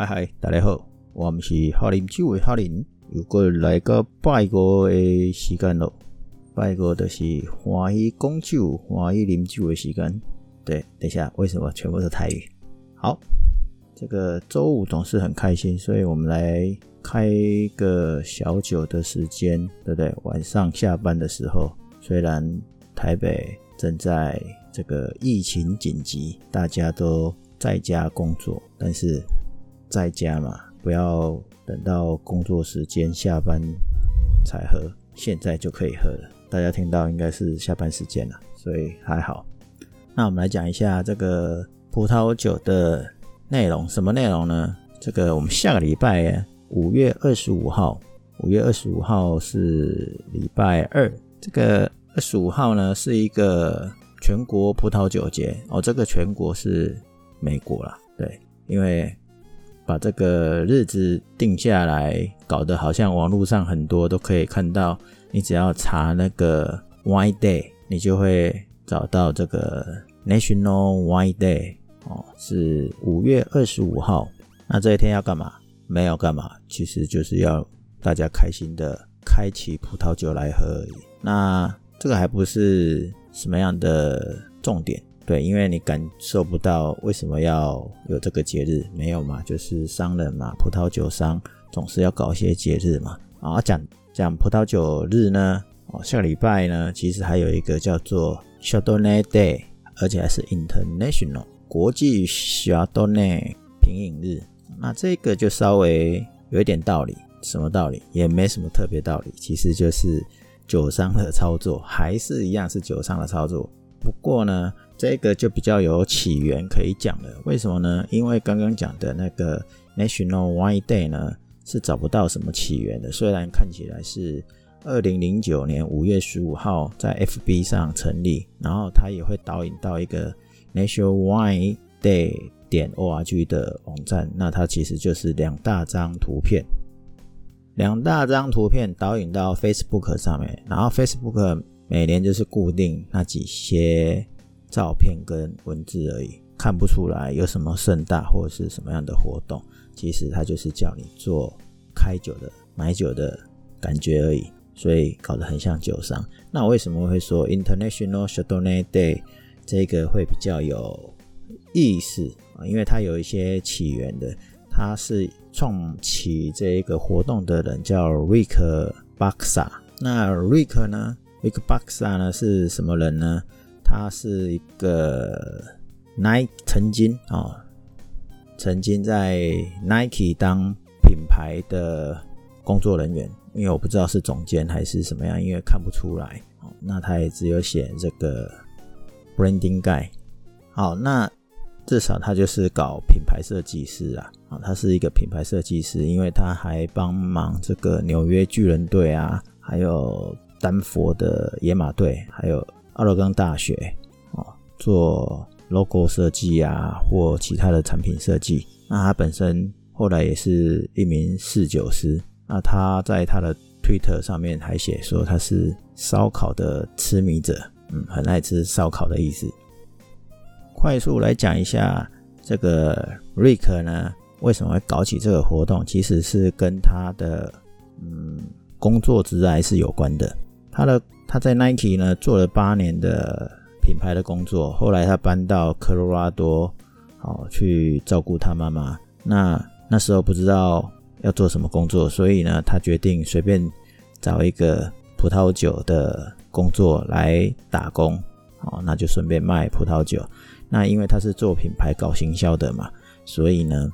嗨嗨，大家好，我们是哈林酒的哈林，又过来个拜五的时间咯。拜五就是欢喜讲酒、欢喜啉酒的时间。对，等一下，为什么全部是台语？好，这个周五总是很开心，所以我们来开个小酒的时间，对不对？晚上下班的时候，虽然台北正在这个疫情紧急，大家都在家工作，但是。在家嘛，不要等到工作时间下班才喝，现在就可以喝了。大家听到应该是下班时间了，所以还好。那我们来讲一下这个葡萄酒的内容，什么内容呢？这个我们下个礼拜五月二十五号，五月二十五号是礼拜二。这个二十五号呢是一个全国葡萄酒节哦，这个全国是美国啦，对，因为。把这个日子定下来，搞得好像网络上很多都可以看到。你只要查那个 Wine Day，你就会找到这个 National Wine Day 哦，是五月二十五号。那这一天要干嘛？没有干嘛，其实就是要大家开心的开启葡萄酒来喝而已。那这个还不是什么样的重点。对，因为你感受不到为什么要有这个节日，没有嘛？就是商人嘛，葡萄酒商总是要搞一些节日嘛。啊，讲讲葡萄酒日呢，哦，下个礼拜呢，其实还有一个叫做 Chardonnay Day，而且还是 International 国际 Chardonnay 品饮日。那这个就稍微有一点道理，什么道理？也没什么特别道理，其实就是酒商的操作，还是一样是酒商的操作。不过呢，这个就比较有起源可以讲了。为什么呢？因为刚刚讲的那个 National Wine Day 呢，是找不到什么起源的。虽然看起来是二零零九年五月十五号在 FB 上成立，然后它也会导引到一个 National Wine Day 点 org 的网站。那它其实就是两大张图片，两大张图片导引到 Facebook 上面，然后 Facebook。每年就是固定那几些照片跟文字而已，看不出来有什么盛大或者是什么样的活动。其实它就是叫你做开酒的、买酒的感觉而已，所以搞得很像酒商。那我为什么会说 International Chardonnay Day 这个会比较有意思啊？因为它有一些起源的，它是创起这一个活动的人叫 Rick Baxa。那 Rick 呢？Rick Boxer 呢是什么人呢？他是一个 Nike 曾经啊，曾经在 Nike 当品牌的工作人员，因为我不知道是总监还是什么样，因为看不出来。哦那他也只有写这个 Branding Guy。好，那至少他就是搞品牌设计师啊。啊，他是一个品牌设计师，因为他还帮忙这个纽约巨人队啊，还有。丹佛的野马队，还有奥勒冈大学啊，做 logo 设计啊，或其他的产品设计。那他本身后来也是一名侍酒师。那他在他的 Twitter 上面还写说他是烧烤的痴迷者，嗯，很爱吃烧烤的意思。快速来讲一下这个 Rick 呢，为什么会搞起这个活动？其实是跟他的嗯工作之爱是有关的。他的他在 Nike 呢做了八年的品牌的工作，后来他搬到科罗拉多，好去照顾他妈妈。那那时候不知道要做什么工作，所以呢，他决定随便找一个葡萄酒的工作来打工，好，那就顺便卖葡萄酒。那因为他是做品牌搞行销的嘛，所以呢，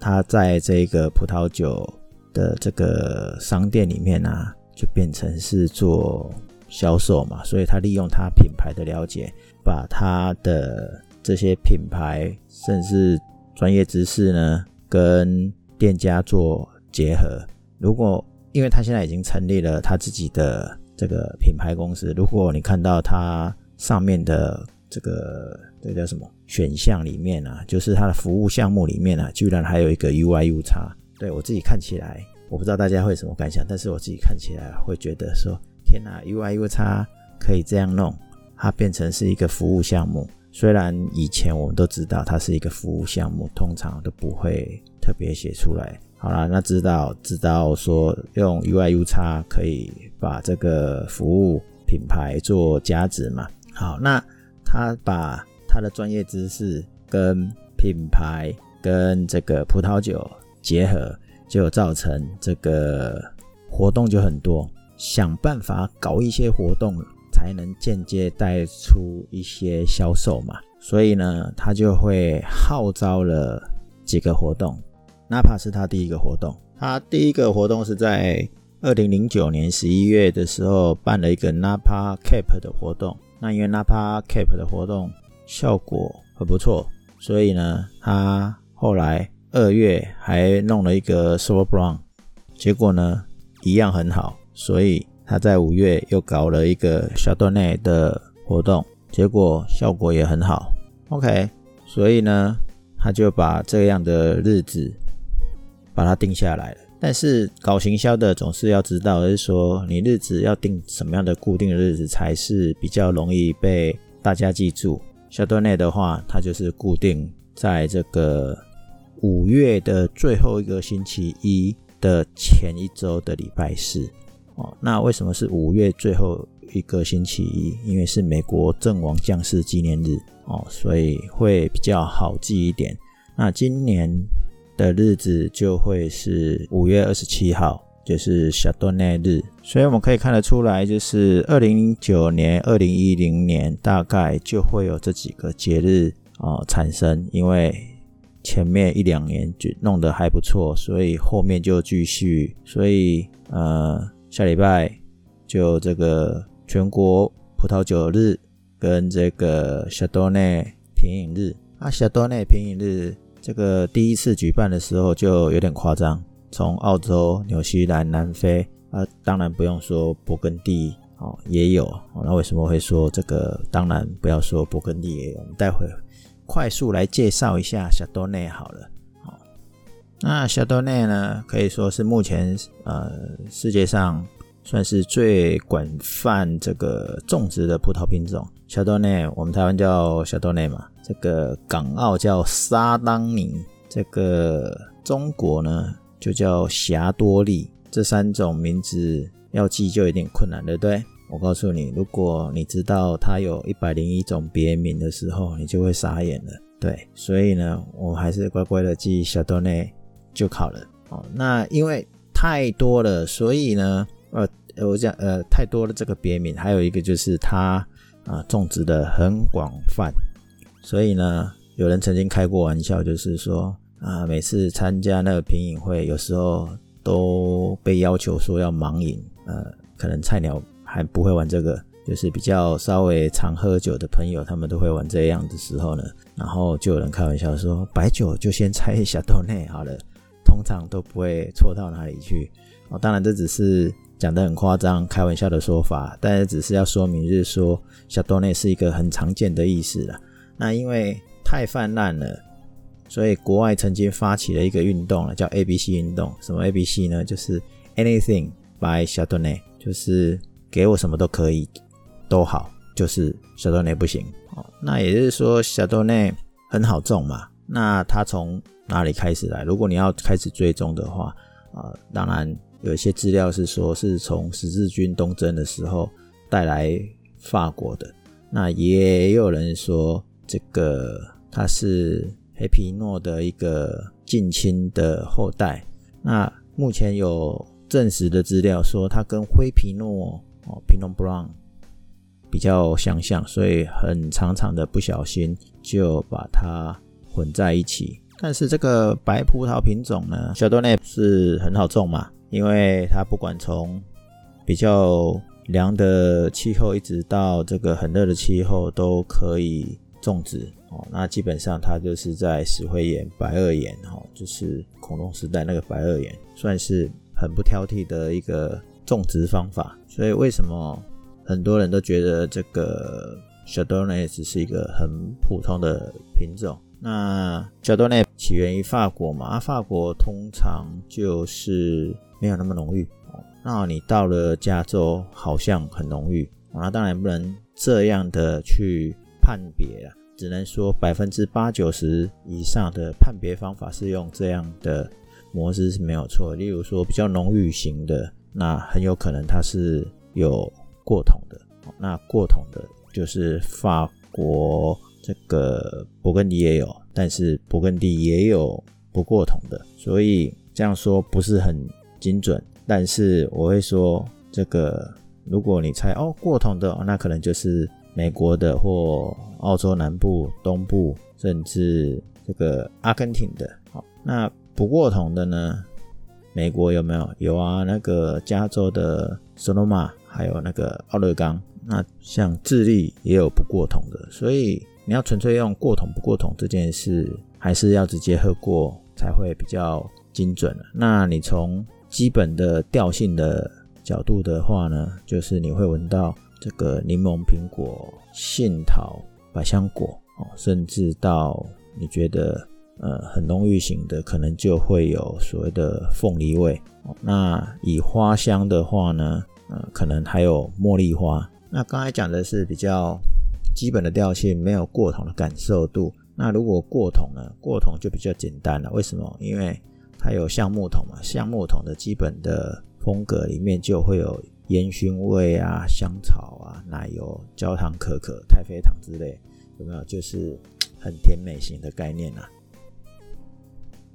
他在这个葡萄酒的这个商店里面呢。就变成是做销售嘛，所以他利用他品牌的了解，把他的这些品牌甚至专业知识呢，跟店家做结合。如果因为他现在已经成立了他自己的这个品牌公司，如果你看到他上面的这个这叫什么选项里面啊，就是他的服务项目里面啊，居然还有一个 UI U 叉，对我自己看起来。我不知道大家会什么感想，但是我自己看起来会觉得说：天哪，UI U 叉可以这样弄，它变成是一个服务项目。虽然以前我们都知道它是一个服务项目，通常都不会特别写出来。好了，那知道知道说用 UIU 叉可以把这个服务品牌做加值嘛？好，那他把他的专业知识跟品牌跟这个葡萄酒结合，就造成这个活动就很多，想办法搞一些活动，才能间接带出一些销售嘛。所以呢，他就会号召了几个活动。Napa 是他第一个活动，他第一个活动是在二零零九年十一月的时候办了一个 Napa Cap 的活动。那因为 Napa Cap 的活动效果很不错，所以呢，他后来二月还弄了一个 Super Brown，结果呢一样很好，所以他在五月又搞了一个小段内的活动，结果效果也很好。OK，所以呢，他就把这样的日子。把它定下来了，但是搞行销的总是要知道，是说你日子要定什么样的固定日子才是比较容易被大家记住。小段内的话，它就是固定在这个五月的最后一个星期一的前一周的礼拜四那为什么是五月最后一个星期一？因为是美国阵亡将士纪念日哦，所以会比较好记一点。那今年。的日子就会是五月二十七号，就是小多内日，所以我们可以看得出来，就是二零零九年、二零一零年大概就会有这几个节日哦产生，因为前面一两年就弄得还不错，所以后面就继续，所以呃下礼拜就这个全国葡萄酒日跟这个小多内品饮日啊，小多内品饮日。这个第一次举办的时候就有点夸张，从澳洲、纽西兰、南非啊，当然不用说勃艮第哦，也有。那为什么会说这个？当然不要说勃艮第也有。我们待会快速来介绍一下小多内好了。那小多内呢，可以说是目前呃世界上算是最广泛这个种植的葡萄品种。小多内，我们台湾叫小多内嘛。这个港澳叫沙当尼，这个中国呢就叫霞多丽，这三种名字要记就有点困难，对不对？我告诉你，如果你知道它有一百零一种别名的时候，你就会傻眼了。对，所以呢，我还是乖乖的记小多内就好了。哦，那因为太多了，所以呢，呃，我讲呃太多了这个别名，还有一个就是它啊种植的很广泛。所以呢，有人曾经开过玩笑，就是说啊，每次参加那个品饮会，有时候都被要求说要盲饮。呃，可能菜鸟还不会玩这个，就是比较稍微常喝酒的朋友，他们都会玩这样的时候呢。然后就有人开玩笑说，白酒就先猜一下豆内好了，通常都不会错到哪里去。哦，当然这只是讲的很夸张、开玩笑的说法，但是只是要说明，就是说小豆内是一个很常见的意思了。那因为太泛滥了，所以国外曾经发起了一个运动了，叫 A B C 运动。什么 A B C 呢？就是 Anything by 小豆内就是给我什么都可以，都好，就是小豆内不行。哦，那也就是说小豆内很好种嘛。那它从哪里开始来？如果你要开始追踪的话，啊，当然有一些资料是说是从十字军东征的时候带来法国的。那也有人说。这个它是黑皮诺的一个近亲的后代。那目前有证实的资料说，它跟灰皮诺哦，Pinot Brown 比较相像，所以很常常的不小心就把它混在一起。但是这个白葡萄品种呢，小多内是很好种嘛，因为它不管从比较凉的气候，一直到这个很热的气候都可以。种植哦，那基本上它就是在石灰岩、白垩岩哈，就是恐龙时代那个白垩岩，算是很不挑剔的一个种植方法。所以为什么很多人都觉得这个小多内只是一个很普通的品种？那小多内起源于法国嘛，法国通常就是没有那么浓郁哦。那你到了加州，好像很浓郁那当然不能这样的去。判别啊，只能说百分之八九十以上的判别方法是用这样的模式是没有错。例如说比较浓郁型的，那很有可能它是有过桶的。那过桶的就是法国这个勃艮第也有，但是勃艮第也有不过桶的，所以这样说不是很精准。但是我会说，这个如果你猜哦过桶的，那可能就是美国的或澳洲南部、东部，甚至这个阿根廷的。好，那不过桶的呢？美国有没有？有啊，那个加州的索诺玛，还有那个奥勒冈。那像智利也有不过桶的，所以你要纯粹用过桶不过桶这件事，还是要直接喝过才会比较精准那你从基本的调性的角度的话呢，就是你会闻到这个柠檬、苹果、杏桃、百香果哦，甚至到你觉得呃很浓郁型的，可能就会有所谓的凤梨味。那以花香的话呢，呃，可能还有茉莉花。那刚才讲的是比较基本的调性，没有过桶的感受度。那如果过桶呢？过桶就比较简单了。为什么？因为它有橡木桶嘛，橡木桶的基本的风格里面就会有烟熏味啊、香草啊、奶油、焦糖、可可、太妃糖之类，有没有？就是很甜美型的概念啊。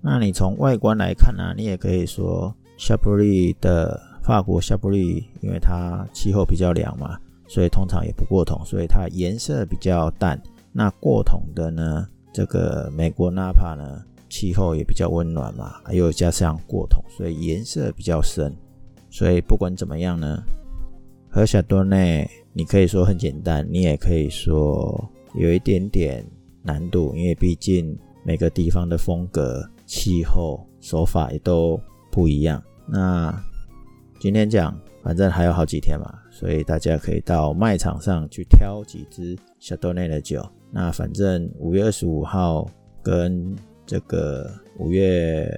那你从外观来看呢，你也可以说夏布利的法国夏布利，因为它气候比较凉嘛。所以通常也不过桶，所以它颜色比较淡。那过桶的呢？这个美国纳帕呢，气候也比较温暖嘛，又加上过桶，所以颜色比较深。所以不管怎么样呢，喝小多内，你可以说很简单，你也可以说有一点点难度，因为毕竟每个地方的风格、气候、手法也都不一样。那今天讲，反正还有好几天嘛。所以大家可以到卖场上去挑几支小多内的酒。那反正五月二十五号跟这个五月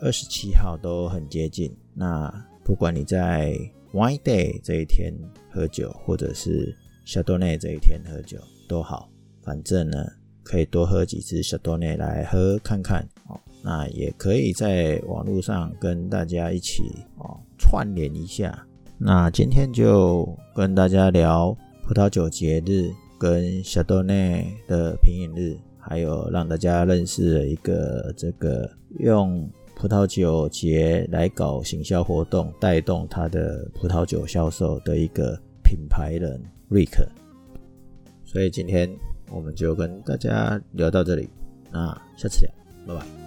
二十七号都很接近。那不管你在 Wine Day 这一天喝酒，或者是小多内这一天喝酒都好，反正呢可以多喝几支小多内来喝看看哦。那也可以在网络上跟大家一起哦串联一下。那今天就跟大家聊葡萄酒节日跟小豆内的品饮日，还有让大家认识了一个这个用葡萄酒节来搞行销活动，带动他的葡萄酒销售的一个品牌人瑞克。所以今天我们就跟大家聊到这里，那下次聊，拜拜。